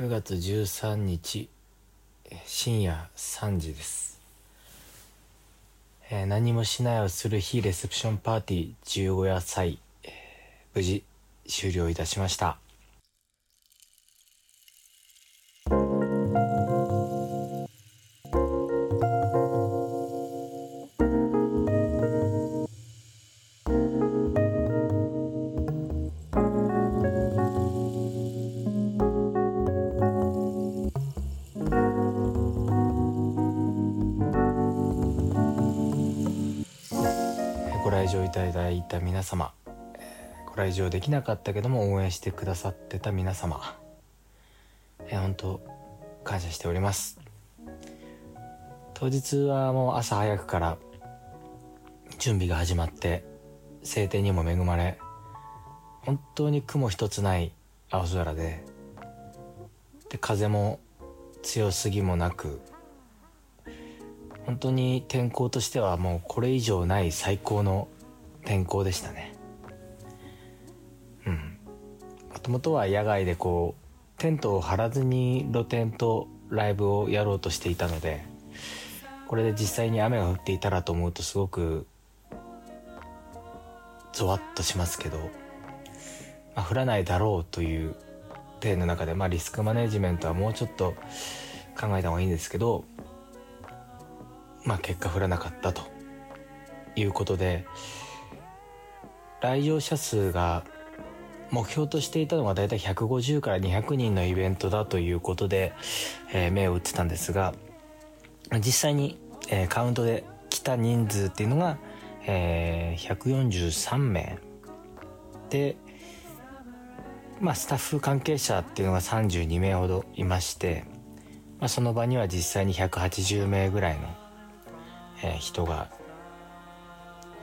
9月13日深夜3時です、えー何もしないをする非レセプションパーティー15夜祭、えー無事終了いたしました。いただいた皆様えご来場できなかったけども応援してくださってた皆様え本当感謝しております。当日はもう朝早くから準備が始まって晴天にも恵まれ本当に雲一つない青空でで風も強すぎもなく本当に天候としてはもうこれ以上ない最高の天候でしたね。うん。もともとは野外でこうテントを張らずに露店とライブをやろうとしていたのでこれで実際に雨が降っていたらと思うとすごくゾワッとしますけど、まあ、降らないだろうという体の中で、まあ、リスクマネジメントはもうちょっと考えた方がいいんですけどまあ結果降らなかったということで来場者数が目標としていたのがだいたい150から200人のイベントだということで、えー目を打ってたんですが実際に、えーカウントで来た人数っていうのが、えー143名でまあスタッフ関係者っていうのが32名ほどいまして、まあ、その場には実際に180名ぐらいのえー人が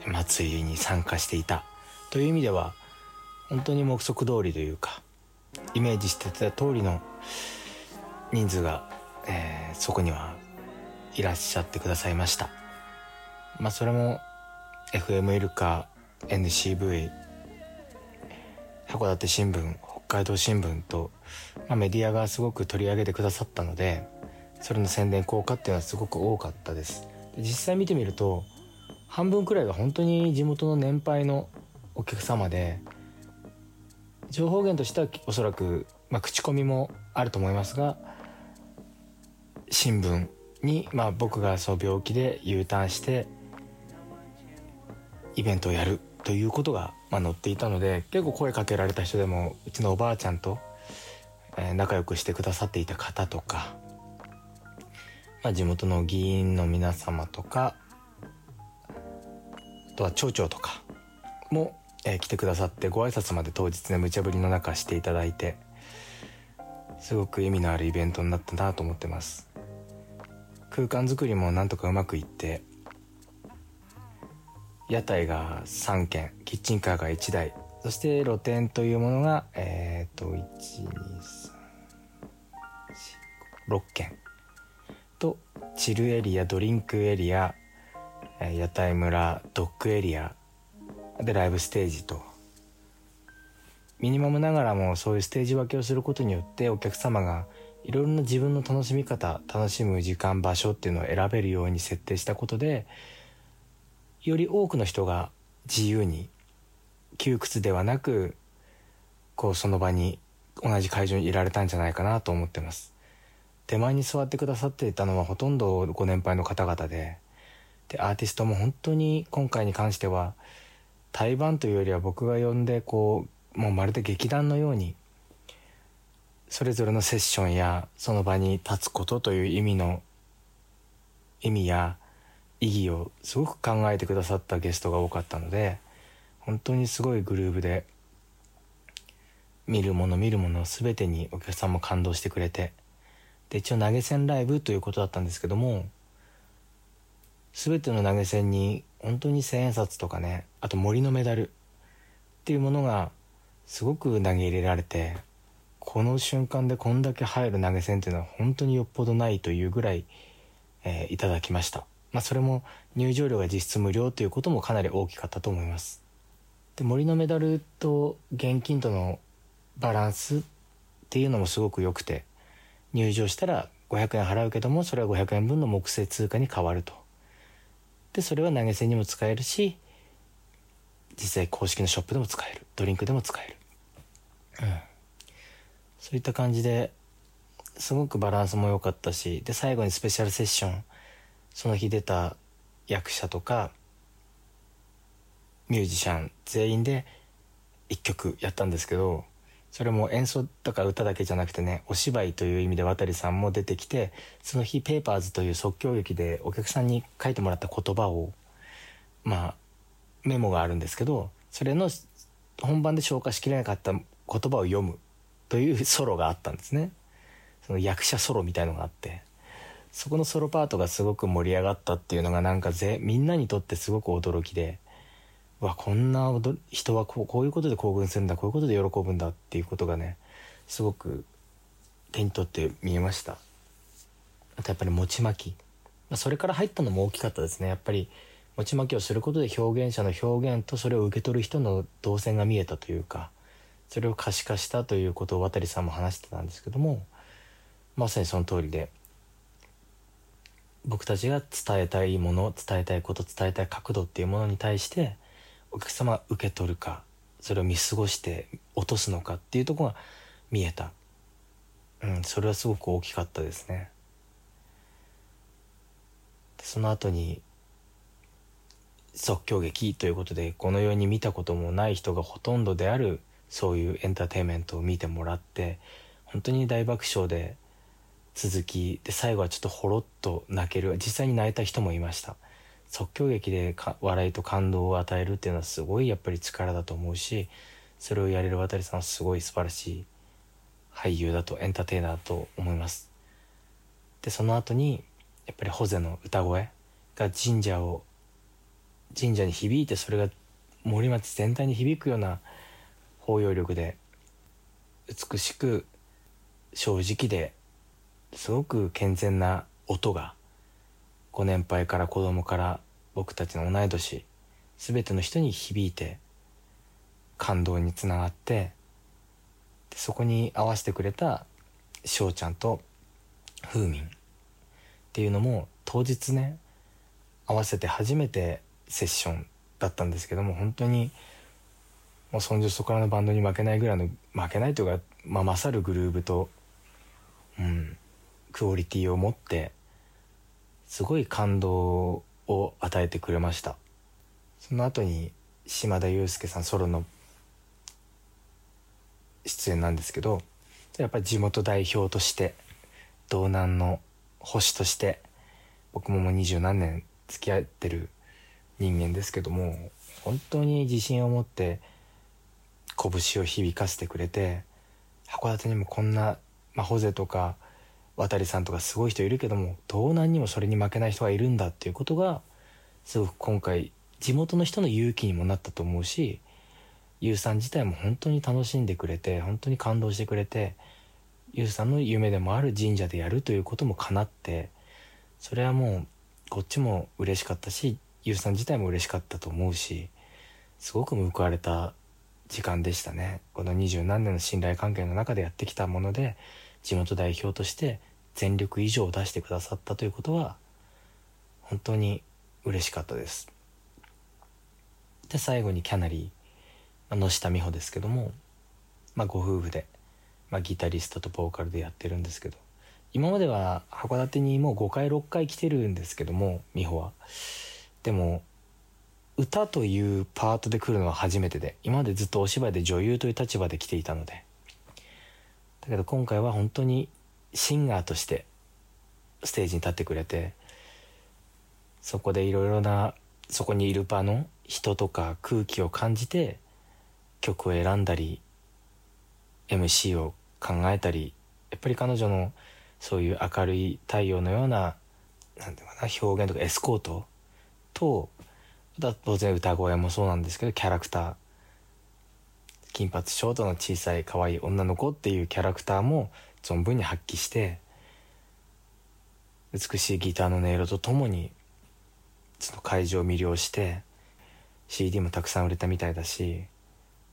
祭りに参加していた。という意味では本当に目測通りというかイメージしてた通りの人数が、えーそこにはいらっしゃってくださいました。まあそれも FM イルカ NCV 函館新聞北海道新聞と、まあ、メディアがすごく取り上げてくださったのでそれの宣伝効果っていうのはすごく多かったです。で実際見てみると半分くらいが本当に地元の年配のお客様で情報源としてはおそらく、まあ、口コミもあると思いますが新聞に、まあ、僕がそう病気で U ターンしてイベントをやるということが、まあ、載っていたので結構声かけられた人でもうちのおばあちゃんと、えー仲良くしてくださっていた方とか、まあ、地元の議員の皆様とかあとは町長とかも、えー来てくださってご挨拶まで当日ね無茶ぶりの中していただいてすごく意味のあるイベントになったなと思ってます。空間作りもなんとかうまくいって屋台が3軒キッチンカーが1台そして露店というものがえっ、と1236軒。とチルエリアドリンクエリア屋台村ドッグエリアでライブステージと。ミニマムながらもそういうステージ分けをすることによってお客様がいろいろな自分の楽しみ方楽しむ時間場所っていうのを選べるように設定したことでより多くの人が自由に窮屈ではなくこうその場に同じ会場にいられたんじゃないかなと思ってます。手前に座ってくださっていたのはほとんどご年配の方々ででアーティストも本当に今回に関しては対バンというよりは僕が呼んでこうもうまるで劇団のようにそれぞれのセッションやその場に立つことという意味の意味や意義をすごく考えてくださったゲストが多かったので本当にすごいグルーヴで見るもの見るもの全てにお客さんも感動してくれてで一応投げ銭ライブということだったんですけども全ての投げ銭に本当に千円札とかねあと森のメダルっていうものがすごく投げ入れられてこの瞬間でこんだけ入る投げ銭っていうのは本当によっぽどないというぐらい、えーいただきました。まあそれも入場料が実質無料ということもかなり大きかったと思います。で森のメダルと現金とのバランスっていうのもすごく良くて入場したら500円払うけどもそれは500円分の木製通貨に変わると。でそれは投げ銭にも使えるし実際公式のショップでも使える。ドリンクでも使える、うん、そういった感じですごくバランスも良かったしで最後にスペシャルセッション。その日出た役者とかミュージシャン全員で1曲やったんですけどそれも演奏とか歌だけじゃなくてねお芝居という意味で渡さんも出てきてその日ペーパーズという即興劇でお客さんに書いてもらった言葉をまあメモがあるんですけどそれの本番で消化しきれなかった言葉を読むというソロがあったんですね。その役者ソロみたいのがあってそこのソロパートがすごく盛り上がったっていうのがなんかぜみんなにとってすごく驚きでわこんな人はこうこういうことで興奮するんだこういうことで喜ぶんだっていうことがねすごく手に取って見えました。あとやっぱり餅巻き、まあ、それから入ったのも大きかったですね。やっぱり餅巻きをすることで表現者の表現とそれを受け取る人の動線が見えたというかそれを可視化したということを渡さんも話してたんですけどもまさにその通りで僕たちが伝えたいもの伝えたいこと伝えたい角度っていうものに対してお客様受け取るかそれを見過ごして落とすのかっていうとこが見えた、うん、それはすごく大きかったですね。その後に即興劇ということでこの世に見たこともない人がほとんどであるそういうエンターテインメントを見てもらって本当に大爆笑で続きで最後はちょっとほろっと泣ける実際に泣いた人もいました。即興劇で笑いと感動を与えるっていうのはすごいやっぱり力だと思うしそれをやれる渡さんはすごい素晴らしい俳優だとエンターテイナーと思います。でその後にやっぱりホゼの歌声が神社を神社に響いてそれが森町全体に響くような包容力で美しく正直ですごく健全な音がご年配から子供から僕たちの同い年全ての人に響いて感動につながってそこに合わせてくれた翔ちゃんと風民っていうのも当日ね合わせて初めてセッションだったんですけども本当にもうそんじょそこらのバンドに負けないぐらいの負けないというか、まあ、勝るグルーブと、うん、クオリティを持ってすごい感動を与えてくれました。その後に島田裕介さんソロの出演なんですけどやっぱり地元代表として道南の星として僕ももう二十何年付き合ってる人間ですけども本当に自信を持って拳を響かせてくれて函館にもこんな、まあ、ホゼとか渡さんとかすごい人いるけども道南にもそれに負けない人がいるんだっていうことがすごく今回地元の人の勇気にもなったと思うしゆうさん自体も本当に楽しんでくれて本当に感動してくれてゆうさんの夢でもある神社でやるということも叶ってそれはもうこっちも嬉しかったしゆうさん自体も嬉しかったと思うしすごく報われた時間でしたね。この二十何年の信頼関係の中でやってきたもので地元代表として全力以上を出してくださったということは本当に嬉しかったです。で最後にキャナリー、野下美穂ですけども、まあ、ご夫婦で、まあ、ギタリストとボーカルでやってるんですけど今までは函館にもう5回6回来てるんですけども美穂は。でも歌というパートで来るのは初めてで今までずっとお芝居で女優という立場で来ていたので。だけど今回は本当にシンガーとしてステージに立ってくれてそこでいろいろなそこにいる場の人とか空気を感じて曲を選んだり MC を考えたりやっぱり彼女のそういう明るい太陽のようななんていうかな表現とかエスコートと当然歌声もそうなんですけどキャラクター。金髪ショートの小さい可愛い女の子っていうキャラクターも存分に発揮して美しいギターの音色とともにその会場を魅了して CD もたくさん売れたみたいだし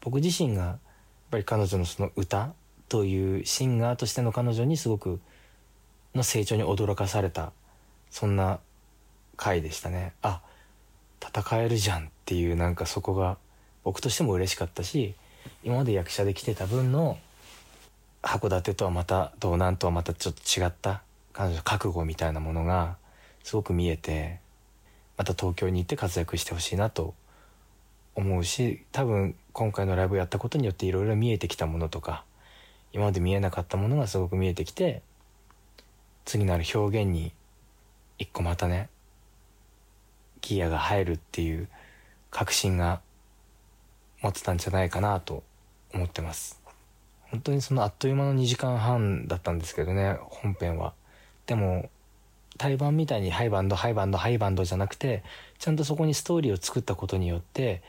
僕自身がやっぱり彼女のその歌というシンガーとしての彼女にすごくの成長に驚かされたそんな回でしたね。あ戦えるじゃんっていうなんかそこが僕としても嬉しかったし今まで役者で来てた分の函館とはまた道南とはまたちょっと違った彼女の覚悟みたいなものがすごく見えてまた東京に行って活躍してほしいなと思うし多分今回のライブをやったことによっていろいろ見えてきたものとか今まで見えなかったものがすごく見えてきて次なる表現に一個またねギアが入るっていう確信が持ってたんじゃないかなと思ってます。本当にそのあっという間の2時間半だったんですけどね本編は。でも対バンみたいにハイバンドハイバンドハイバンドじゃなくてちゃんとそこにストーリーを作ったことによって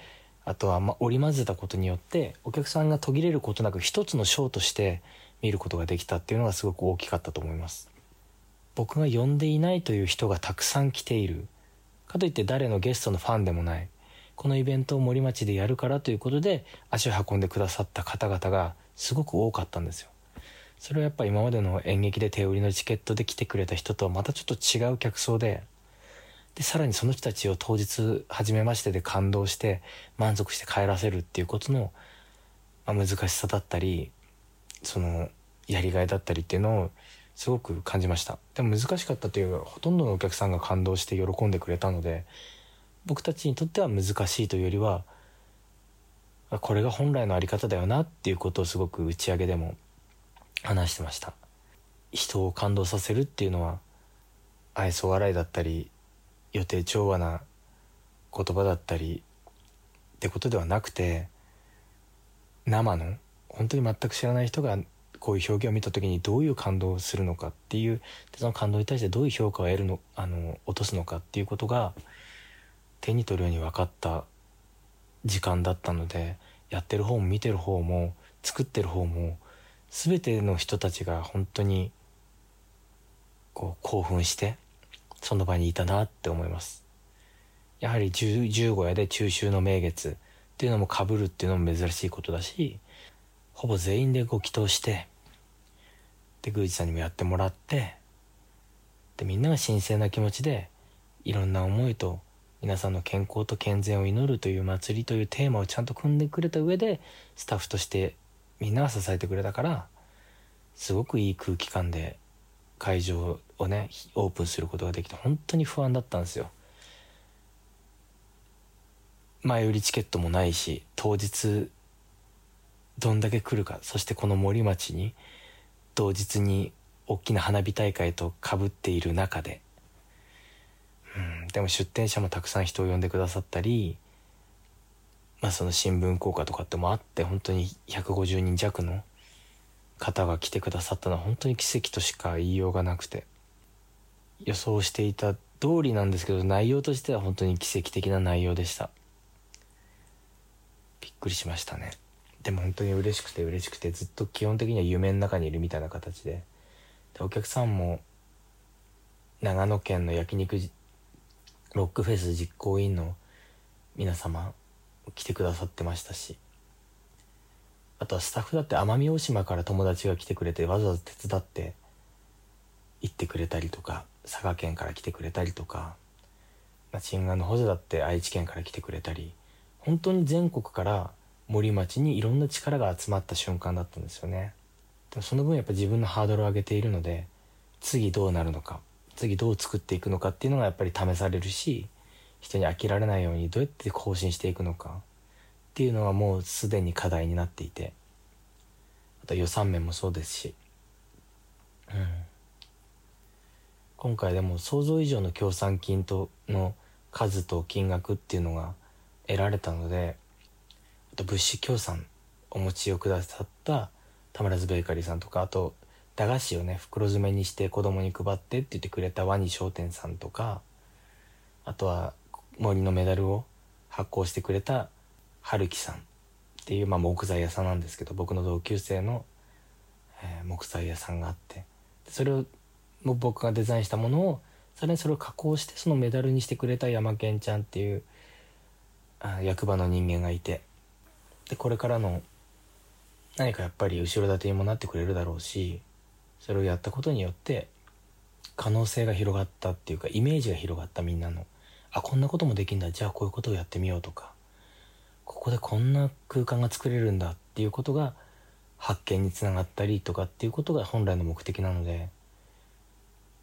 あとはま織り交ぜたことによってお客さんが途切れることなく一つのショーとして見ることができたっていうのがすごく大きかったと思います。僕が呼んでいないという人がたくさん来ている。かといって誰のゲストのファンでもない。このイベントを森町でやるからということで足を運んでくださった方々がすごく多かったんですよ。それはやっぱ今までの演劇で手売りのチケットで来てくれた人とはまたちょっと違う客層ででさらにその人たちを当日初めましてで感動して満足して帰らせるっていうことの、ま、難しさだったりそのやりがいだったりっていうのをすごく感じました。でも難しかったというほとんどのお客さんが感動して喜んでくれたので僕たちにとっては難しいというよりはこれが本来の在り方だよなっていうことをすごく打ち上げでも話してました。人を感動させるっていうのは愛想笑いだったり予定調和な言葉だったりってことではなくて生の本当に全く知らない人がこういう表現を見た時にどういう感動をするのかっていうその感動に対してどういう評価を得るのあの落とすのかっていうことが手に取るように分かった時間だったのでやってる方も見てる方も作ってる方も全ての人たちが本当にこう興奮してその場にいたなって思います。やはり十五夜で中秋の名月っていうのもかぶるっていうのも珍しいことだしほぼ全員でご祈祷してで宮司さんにもやってもらってでみんなが神聖な気持ちでいろんな思いと皆さんの健康と健全を祈るという祭りというテーマをちゃんと組んでくれた上でスタッフとしてみんなが支えてくれたからすごくいい空気感で会場をねオープンすることができて本当に不安だったんですよ。前売りチケットもないし当日どんだけ来るかそしてこの森町に同日に大きな花火大会とかぶっている中でうん。でも出店者もたくさん人を呼んでくださったりまあその新聞効果とかってもあって本当に150人弱の方が来てくださったのは本当に奇跡としか言いようがなくて。予想していた通りなんですけど内容としては本当に奇跡的な内容でした。びっくりしましたね。でも本当に嬉しくて嬉しくてずっと基本的には夢の中にいるみたいな形で。でお客さんも長野県の焼肉ロックフェス実行委員の皆様来てくださってましたしあとはスタッフだって奄美大島から友達が来てくれてわざわざ手伝って行ってくれたりとか佐賀県から来てくれたりとか新眼の補助だって愛知県から来てくれたり本当に全国から森町にいろんな力が集まった瞬間だったんですよね。でもその分やっぱ自分のハードルを上げているので次どうなるのか次どう作っていくのかっていうのがやっぱり試されるし人に飽きられないようにどうやって更新していくのかっていうのはもうすでに課題になっていてあと予算面もそうですし、うん、今回でも想像以上の協賛金との数と金額っていうのが得られたのであと物資協賛お持ちをくださった田村津ベーカリーさんとかあと駄菓子をね袋詰めにして子供に配ってって言ってくれたワニ商店さんとかあとは森のメダルを発行してくれた春樹さんっていう、まあ、木材屋さんなんですけど僕の同級生の、えー、木材屋さんがあってそれを僕がデザインしたものをさらにそれを加工してそのメダルにしてくれた山健ちゃんっていうあ役場の人間がいてでこれからの何かやっぱり後ろ盾にもなってくれるだろうしそれをやったことによって可能性が広がったっていうかイメージが広がったみんなの。あこんなこともできんだ。じゃあこういうことをやってみようとか。ここでこんな空間が作れるんだっていうことが発見につながったりとかっていうことが本来の目的なので。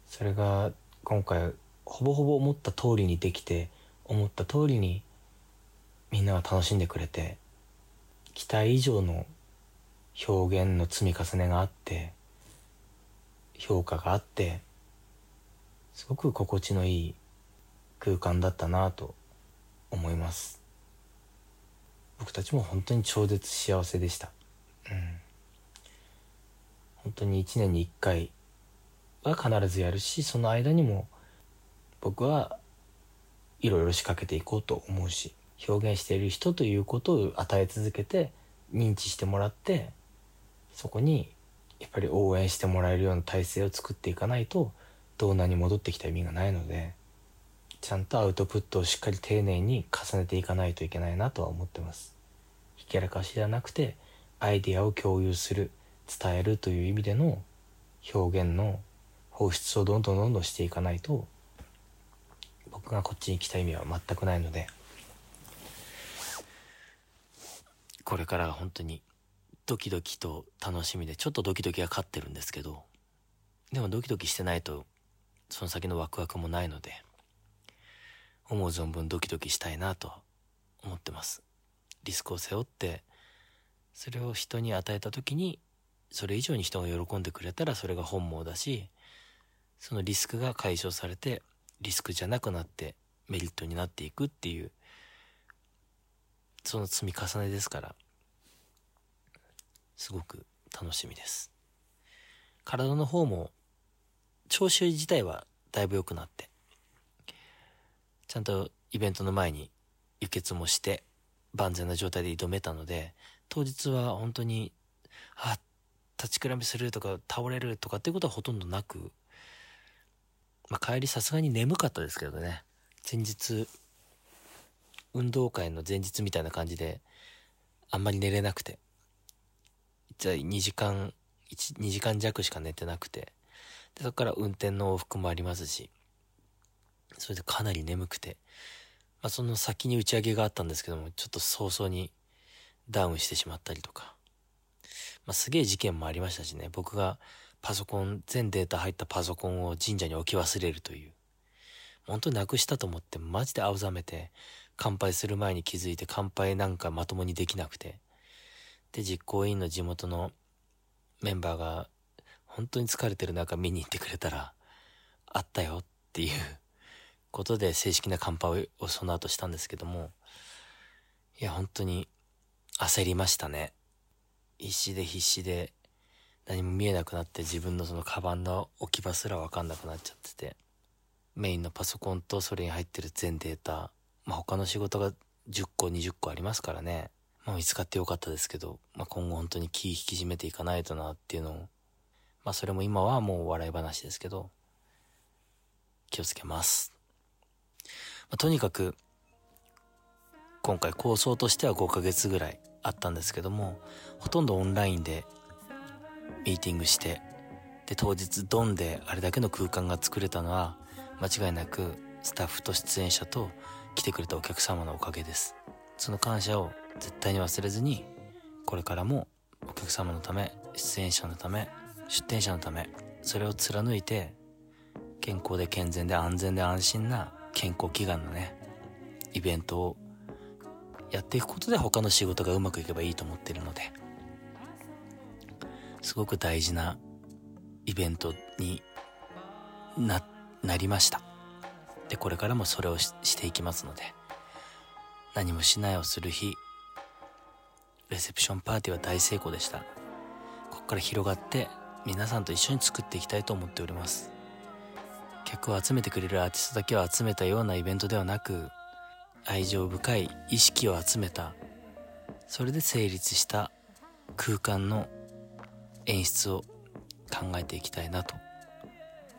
それが今回ほぼほぼ思った通りにできて思った通りにみんなが楽しんでくれて期待以上の表現の積み重ねがあって評価があってすごく心地のいい空間だったなと思います。僕たちも本当に超絶幸せでした。うん。本当に1年に1回は必ずやるしその間にも僕はいろいろ仕掛けていこうと思うし表現している人ということを与え続けて認知してもらってそこにやっぱり応援してもらえるような体制を作っていかないと動画に戻ってきた意味がないのでちゃんとアウトプットをしっかり丁寧に重ねていかないといけないなとは思ってます。ひけらかしじゃなくてアイディアを共有する伝えるという意味での表現の放出をどんどんどんどんしていかないと僕がこっちに来た意味は全くないのでこれから本当にドキドキと楽しみでちょっとドキドキが勝ってるんですけどでもドキドキしてないとその先のワクワクもないので思う存分ドキドキしたいなと思ってます。リスクを背負ってそれを人に与えた時にそれ以上に人が喜んでくれたらそれが本望だしそのリスクが解消されてリスクじゃなくなってメリットになっていくっていうその積み重ねですからすごく楽しみです。体の方も調子自体はだいぶ良くなってちゃんとイベントの前に輸血もして万全な状態で挑めたので当日は本当にあ立ちくらみするとか倒れるとかっていうことはほとんどなくまあ、帰りさすがに眠かったですけどね。前日運動会の前日みたいな感じであんまり寝れなくてじゃあ2時間2時間弱しか寝てなくて。でそこから運転の往復もありますし。それでかなり眠くて、まあ、その先に打ち上げがあったんですけどもちょっと早々にダウンしてしまったりとか、まあ、すげえ事件もありましたしね。僕がパソコン、全データ入ったパソコンを神社に置き忘れるという。本当になくしたと思ってマジで青ざめて、乾杯する前に気づいて乾杯なんかまともにできなくて。で、実行委員の地元のメンバーが本当に疲れてる中見に行ってくれたら、あったよっていうことで正式な乾杯をその後したんですけども、いや本当に焦りましたね。必死で必死で何も見えなくなって自分のそのカバンの置き場すら分かんなくなっちゃっててメインのパソコンとそれに入ってる全データまあ他の仕事が10個20個ありますからねまあ見つかってよかったですけど、まあ、今後本当に気引き締めていかないとなっていうのをまあそれも今はもう笑い話ですけど気をつけます、まあ、とにかく今回構想としては5ヶ月ぐらいあったんですけどもほとんどオンラインでミーティングしてで当日ドンであれだけの空間が作れたのは間違いなくスタッフと出演者と来てくれたお客様のおかげです。その感謝を絶対に忘れずにこれからもお客様のため出演者のため出店者のためそれを貫いて健康で健全で安全で安心な健康祈願のねイベントをやっていくことで他の仕事がうまくいけばいいと思っているのですごく大事なイベントにな、なりました。で、これからもそれをしていきますので、何もしないをする日、レセプションパーティーは大成功でした。ここから広がって皆さんと一緒に作っていきたいと思っております。客を集めてくれるアーティストだけを集めたようなイベントではなく、愛情深い意識を集めた、それで成立した空間の演出を考えていきたいなと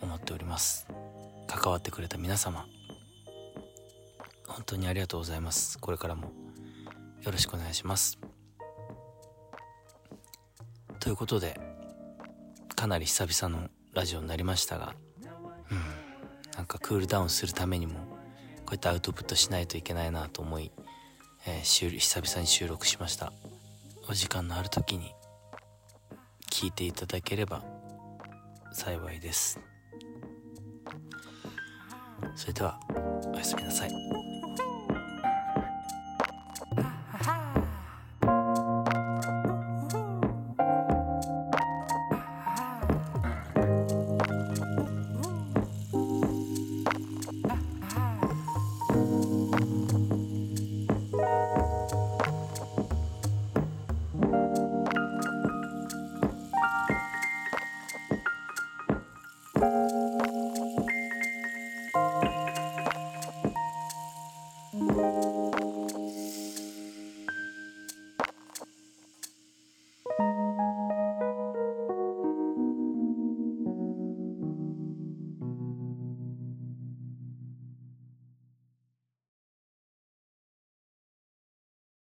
思っております関わってくれた皆様本当にありがとうございますこれからもよろしくお願いしますということでかなり久々のラジオになりましたがうんなんかクールダウンするためにもこうやってアウトプットしないといけないなと思い、えー、久々に収録しました。お時間のある時に聞いていただければ幸いです。それではおやすみなさい。